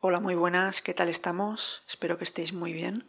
Hola, muy buenas, ¿qué tal estamos? Espero que estéis muy bien.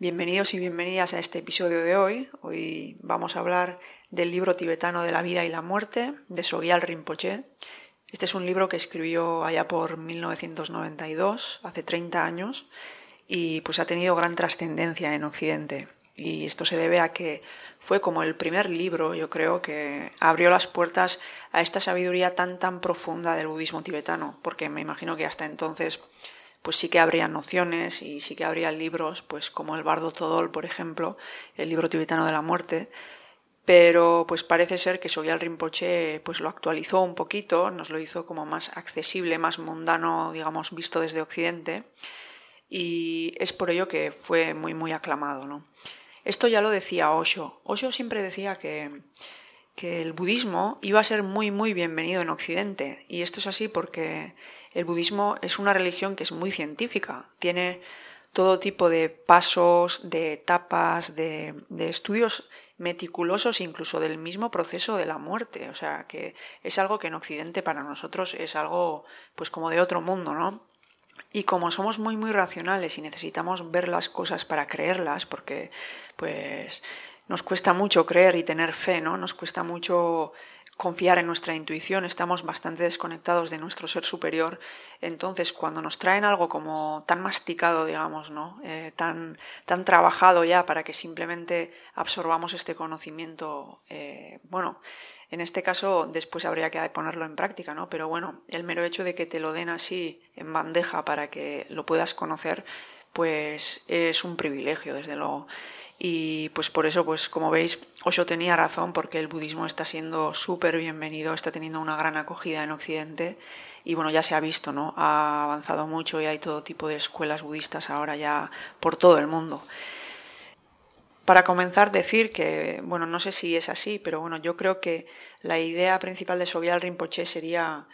Bienvenidos y bienvenidas a este episodio de hoy. Hoy vamos a hablar del libro tibetano de la vida y la muerte de Sogyal Rinpoche. Este es un libro que escribió allá por 1992, hace 30 años, y pues ha tenido gran trascendencia en Occidente. Y esto se debe a que fue como el primer libro, yo creo, que abrió las puertas a esta sabiduría tan tan profunda del budismo tibetano, porque me imagino que hasta entonces pues sí que habría nociones y sí que habría libros, pues como el Bardo Todol, por ejemplo, el libro tibetano de la muerte, pero pues parece ser que Sogyal Rinpoche pues lo actualizó un poquito, nos lo hizo como más accesible, más mundano, digamos, visto desde Occidente, y es por ello que fue muy muy aclamado, ¿no? Esto ya lo decía Osho. Osho siempre decía que, que el budismo iba a ser muy muy bienvenido en Occidente, y esto es así porque el budismo es una religión que es muy científica, tiene todo tipo de pasos, de etapas, de, estudios meticulosos incluso del mismo proceso de la muerte, o sea que es algo que en Occidente para nosotros es algo pues como de otro mundo, ¿no? Y como somos muy muy racionales y necesitamos ver las cosas para creerlas, porque pues nos cuesta mucho creer y tener fe, ¿no? Nos cuesta mucho confiar en nuestra intuición, estamos bastante desconectados de nuestro ser superior. Entonces, cuando nos traen algo como tan masticado, digamos, ¿no? Eh, tan, tan trabajado ya para que simplemente absorbamos este conocimiento, eh, bueno, en este caso después habría que ponerlo en práctica, ¿no? Pero bueno, el mero hecho de que te lo den así en bandeja para que lo puedas conocer, pues es un privilegio, desde luego. Y pues por eso, pues como veis, Osho tenía razón porque el budismo está siendo súper bienvenido, está teniendo una gran acogida en Occidente y bueno, ya se ha visto, ¿no? Ha avanzado mucho y hay todo tipo de escuelas budistas ahora ya por todo el mundo. Para comenzar, decir que, bueno, no sé si es así, pero bueno, yo creo que la idea principal de Sogyal Rinpoche sería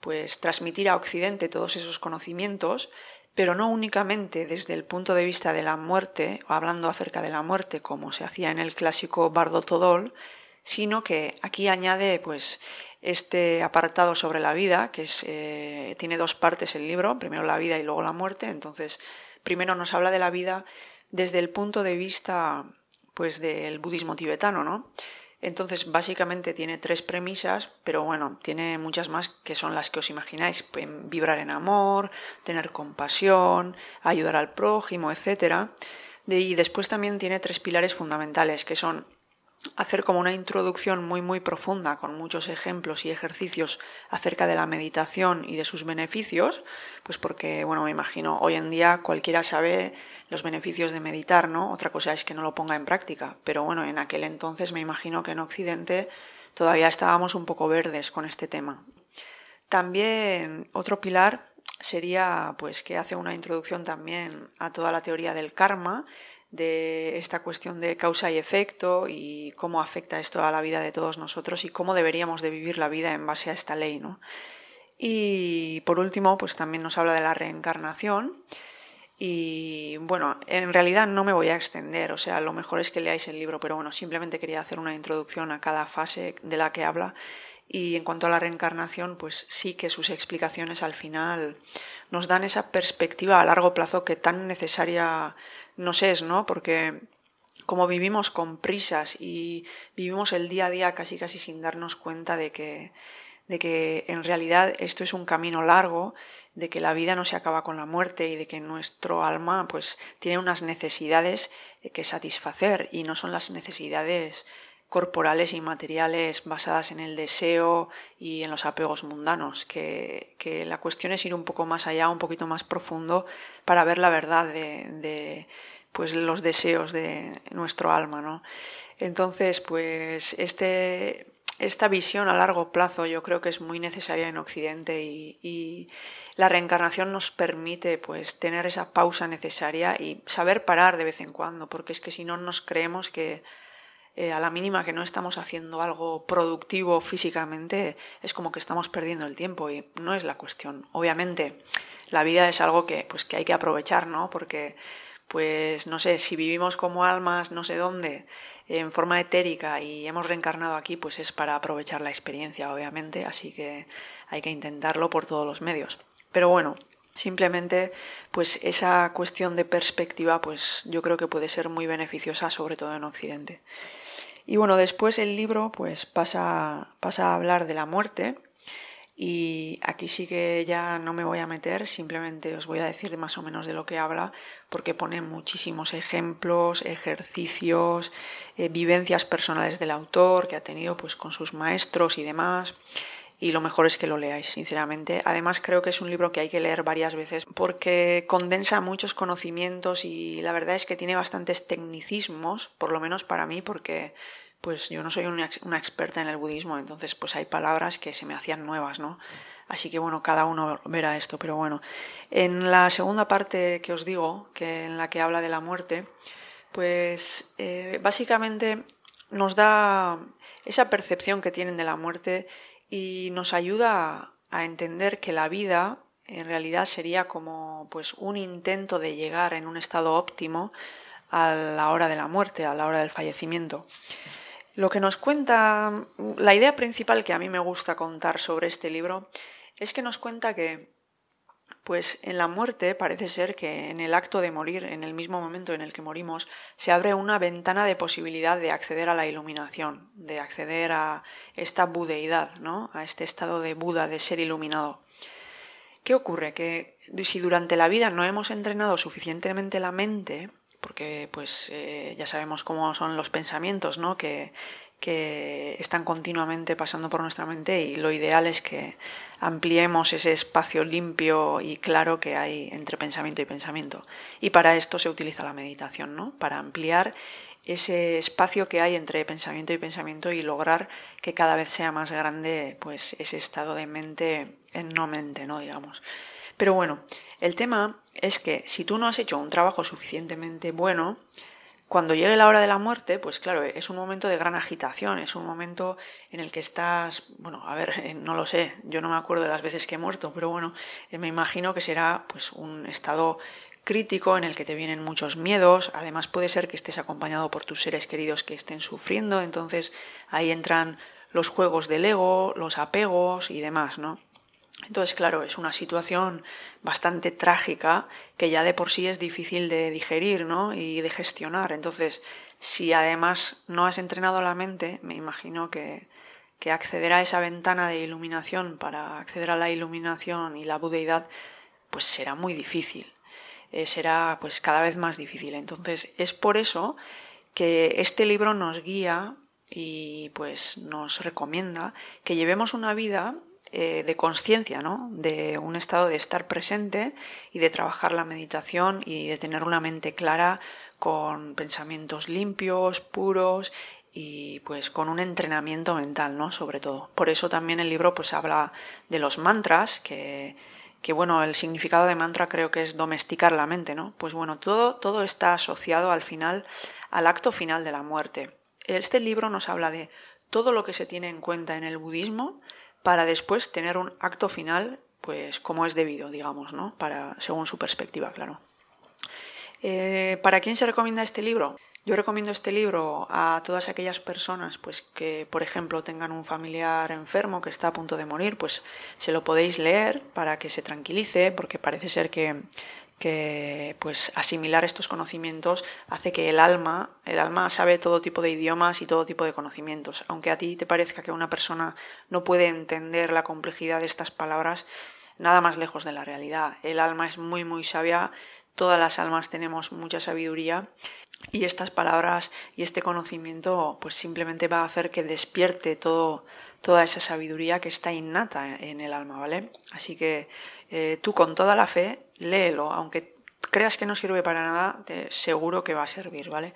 pues transmitir a Occidente todos esos conocimientos pero no únicamente desde el punto de vista de la muerte, o hablando acerca de la muerte como se hacía en el clásico Bardo Todol, sino que aquí añade pues este apartado sobre la vida, que es, eh, tiene dos partes el libro, primero la vida y luego la muerte, entonces primero nos habla de la vida desde el punto de vista pues del budismo tibetano, ¿no? Entonces, básicamente tiene tres premisas, pero bueno, tiene muchas más que son las que os imagináis. Vibrar en amor, tener compasión, ayudar al prójimo, etc. Y después también tiene tres pilares fundamentales, que son hacer como una introducción muy muy profunda con muchos ejemplos y ejercicios acerca de la meditación y de sus beneficios, pues porque bueno, me imagino hoy en día cualquiera sabe los beneficios de meditar, ¿no? Otra cosa es que no lo ponga en práctica, pero bueno, en aquel entonces me imagino que en occidente todavía estábamos un poco verdes con este tema. También otro pilar sería pues que hace una introducción también a toda la teoría del karma de esta cuestión de causa y efecto y cómo afecta esto a la vida de todos nosotros y cómo deberíamos de vivir la vida en base a esta ley, ¿no? Y por último, pues también nos habla de la reencarnación. Y bueno, en realidad no me voy a extender, o sea, lo mejor es que leáis el libro, pero bueno, simplemente quería hacer una introducción a cada fase de la que habla. Y en cuanto a la reencarnación, pues sí que sus explicaciones al final nos dan esa perspectiva a largo plazo que tan necesaria nos es, ¿no? Porque como vivimos con prisas y vivimos el día a día casi casi sin darnos cuenta de que, de que en realidad esto es un camino largo, de que la vida no se acaba con la muerte y de que nuestro alma pues tiene unas necesidades que satisfacer y no son las necesidades corporales y materiales basadas en el deseo y en los apegos mundanos, que, la cuestión es ir un poco más allá, un poquito más profundo para ver la verdad de, pues los deseos de nuestro alma, ¿no? Entonces, pues este, esta visión a largo plazo yo creo que es muy necesaria en Occidente y, la reencarnación nos permite pues tener esa pausa necesaria y saber parar de vez en cuando, porque es que si no nos creemos que eh, a la mínima que no estamos haciendo algo productivo físicamente, es como que estamos perdiendo el tiempo y no es la cuestión. Obviamente, la vida es algo que, pues, que hay que aprovechar, ¿no? Porque, pues, no sé, si vivimos como almas no sé dónde, en forma etérica y hemos reencarnado aquí, pues es para aprovechar la experiencia, obviamente, así que hay que intentarlo por todos los medios. Pero bueno, Simplemente, pues esa cuestión de perspectiva, pues yo creo que puede ser muy beneficiosa, sobre todo en Occidente. Y bueno, después el libro pues pasa, pasa a hablar de la muerte y aquí sí que ya no me voy a meter, simplemente os voy a decir más o menos de lo que habla, porque pone muchísimos ejemplos, ejercicios, eh, vivencias personales del autor que ha tenido pues con sus maestros y demás y lo mejor es que lo leáis, sinceramente. Además, creo que es un libro que hay que leer varias veces porque condensa muchos conocimientos y la verdad es que tiene bastantes tecnicismos, por lo menos para mí, porque pues yo no soy una, experta en el budismo, entonces pues hay palabras que se me hacían nuevas, ¿no? Así que bueno, cada uno verá esto, pero bueno. En la segunda parte que os digo, que en la que habla de la muerte, pues eh, básicamente nos da esa percepción que tienen de la muerte y nos ayuda a entender que la vida en realidad sería como pues un intento de llegar en un estado óptimo a la hora de la muerte, a la hora del fallecimiento. Lo que nos cuenta, la idea principal que a mí me gusta contar sobre este libro es que nos cuenta que pues en la muerte parece ser que en el acto de morir, en el mismo momento en el que morimos, se abre una ventana de posibilidad de acceder a la iluminación, de acceder a esta budeidad, ¿no? a este estado de Buda, de ser iluminado. ¿Qué ocurre? Que si durante la vida no hemos entrenado suficientemente la mente, porque pues eh, ya sabemos cómo son los pensamientos, ¿no? Que que están continuamente pasando por nuestra mente y lo ideal es que ampliemos ese espacio limpio y claro que hay entre pensamiento y pensamiento. Y para esto se utiliza la meditación, ¿no? Para ampliar ese espacio que hay entre pensamiento y pensamiento y lograr que cada vez sea más grande pues ese estado de mente en no mente, ¿no? digamos. Pero bueno, el tema es que si tú no has hecho un trabajo suficientemente bueno, cuando llegue la hora de la muerte, pues claro, es un momento de gran agitación, es un momento en el que estás, bueno, a ver, eh, no lo sé, yo no me acuerdo de las veces que he muerto, pero bueno, eh, me imagino que será pues un estado crítico en el que te vienen muchos miedos, además puede ser que estés acompañado por tus seres queridos que estén sufriendo, entonces ahí entran los juegos del ego, los apegos y demás, ¿no? Entonces, claro, es una situación bastante trágica que ya de por sí es difícil de digerir ¿no? y de gestionar. Entonces, si además no has entrenado la mente, me imagino que, que acceder a esa ventana de iluminación para acceder a la iluminación y la budeidad, pues será muy difícil. Eh, será pues cada vez más difícil. Entonces, es por eso que este libro nos guía y pues nos recomienda que llevemos una vida eh, de conciencia, ¿no? de un estado de estar presente y de trabajar la meditación y de tener una mente clara con pensamientos limpios, puros y pues con un entrenamiento mental, ¿no? Sobre todo. Por eso también el libro pues habla de los mantras, que, que bueno, el significado de mantra creo que es domesticar la mente, ¿no? Pues bueno, todo, todo está asociado al final, al acto final de la muerte. Este libro nos habla de todo lo que se tiene en cuenta en el budismo para después tener un acto final, pues como es debido, digamos, ¿no? Para, según su perspectiva, claro. Eh, ¿Para quién se recomienda este libro? Yo recomiendo este libro a todas aquellas personas pues que, por ejemplo, tengan un familiar enfermo que está a punto de morir, pues se lo podéis leer para que se tranquilice, porque parece ser que que pues asimilar estos conocimientos hace que el alma, el alma sabe todo tipo de idiomas y todo tipo de conocimientos. Aunque a ti te parezca que una persona no puede entender la complejidad de estas palabras, nada más lejos de la realidad. El alma es muy muy sabia, todas las almas tenemos mucha sabiduría y estas palabras y este conocimiento pues simplemente va a hacer que despierte todo toda esa sabiduría que está innata en el alma, ¿vale? Así que eh, tú con toda la fe léelo, aunque creas que no sirve para nada, seguro que va a servir, ¿vale?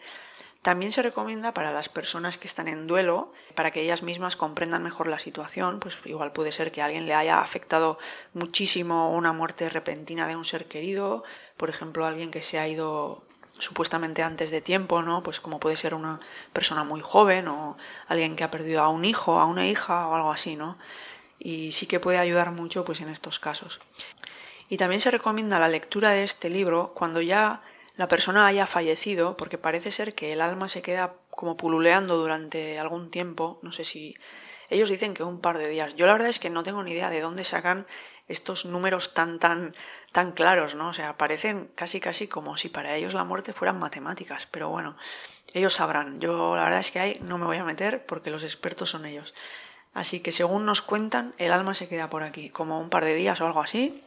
También se recomienda para las personas que están en duelo, para que ellas mismas comprendan mejor la situación, pues igual puede ser que a alguien le haya afectado muchísimo una muerte repentina de un ser querido, por ejemplo, alguien que se ha ido supuestamente antes de tiempo, ¿no? Pues como puede ser una persona muy joven o alguien que ha perdido a un hijo, a una hija o algo así, ¿no? y sí que puede ayudar mucho pues en estos casos. Y también se recomienda la lectura de este libro cuando ya la persona haya fallecido, porque parece ser que el alma se queda como pululeando durante algún tiempo, no sé si Ellos dicen que un par de días. Yo la verdad es que no tengo ni idea de dónde sacan estos números tan tan tan claros, ¿no? O sea, parecen casi casi como si para ellos la muerte fueran matemáticas, pero bueno, ellos sabrán. Yo la verdad es que ahí no me voy a meter porque los expertos son ellos. Así que según nos cuentan, el alma se queda por aquí, como un par de días o algo así.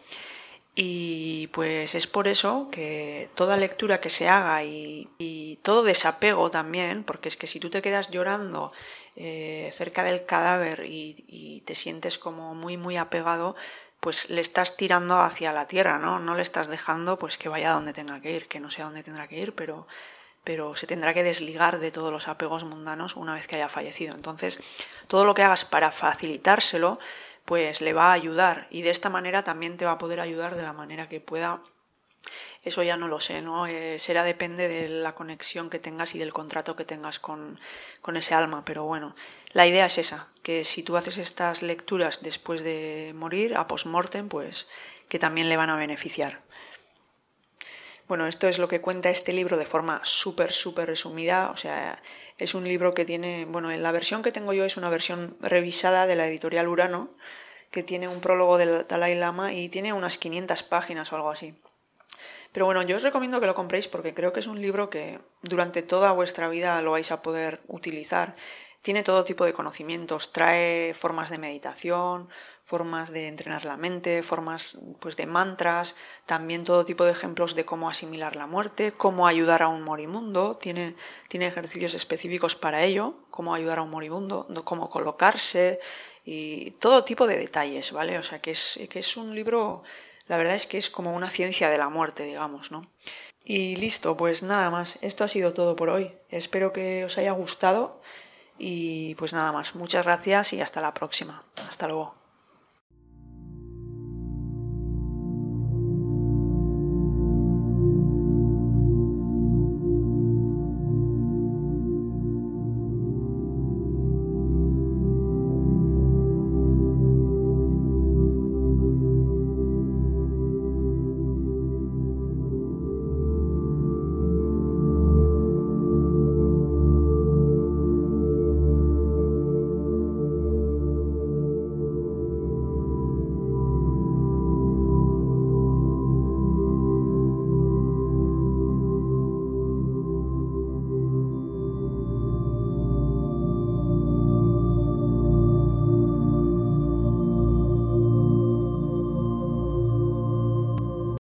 Y pues es por eso que toda lectura que se haga y, todo desapego también, porque es que si tú te quedas llorando eh, cerca del cadáver y, te sientes como muy muy apegado, pues le estás tirando hacia la tierra, ¿no? No le estás dejando pues que vaya donde tenga que ir, que no sé a dónde tendrá que ir, pero, pero se tendrá que desligar de todos los apegos mundanos una vez que haya fallecido. Entonces, todo lo que hagas para facilitárselo, pues le va a ayudar y de esta manera también te va a poder ayudar de la manera que pueda. Eso ya no lo sé, ¿no? Eh, será depende de la conexión que tengas y del contrato que tengas con, con ese alma, pero bueno, la idea es esa, que si tú haces estas lecturas después de morir, a post-mortem, pues que también le van a beneficiar. Bueno, esto es lo que cuenta este libro de forma súper, súper resumida. O sea, es un libro que tiene, bueno, en la versión que tengo yo es una versión revisada de la editorial Urano, que tiene un prólogo del Dalai Lama y tiene unas 500 páginas o algo así. Pero bueno, yo os recomiendo que lo compréis porque creo que es un libro que durante toda vuestra vida lo vais a poder utilizar. Tiene todo tipo de conocimientos, trae formas de meditación, formas de entrenar la mente, formas pues de mantras, también todo tipo de ejemplos de cómo asimilar la muerte, cómo ayudar a un moribundo, tiene, tiene ejercicios específicos para ello, cómo ayudar a un moribundo, cómo colocarse y todo tipo de detalles, ¿vale? O sea que es, que es un libro, la verdad es que es como una ciencia de la muerte, digamos, ¿no? Y listo, pues nada más, esto ha sido todo por hoy. Espero que os haya gustado y pues nada más, muchas gracias y hasta la próxima. Hasta luego.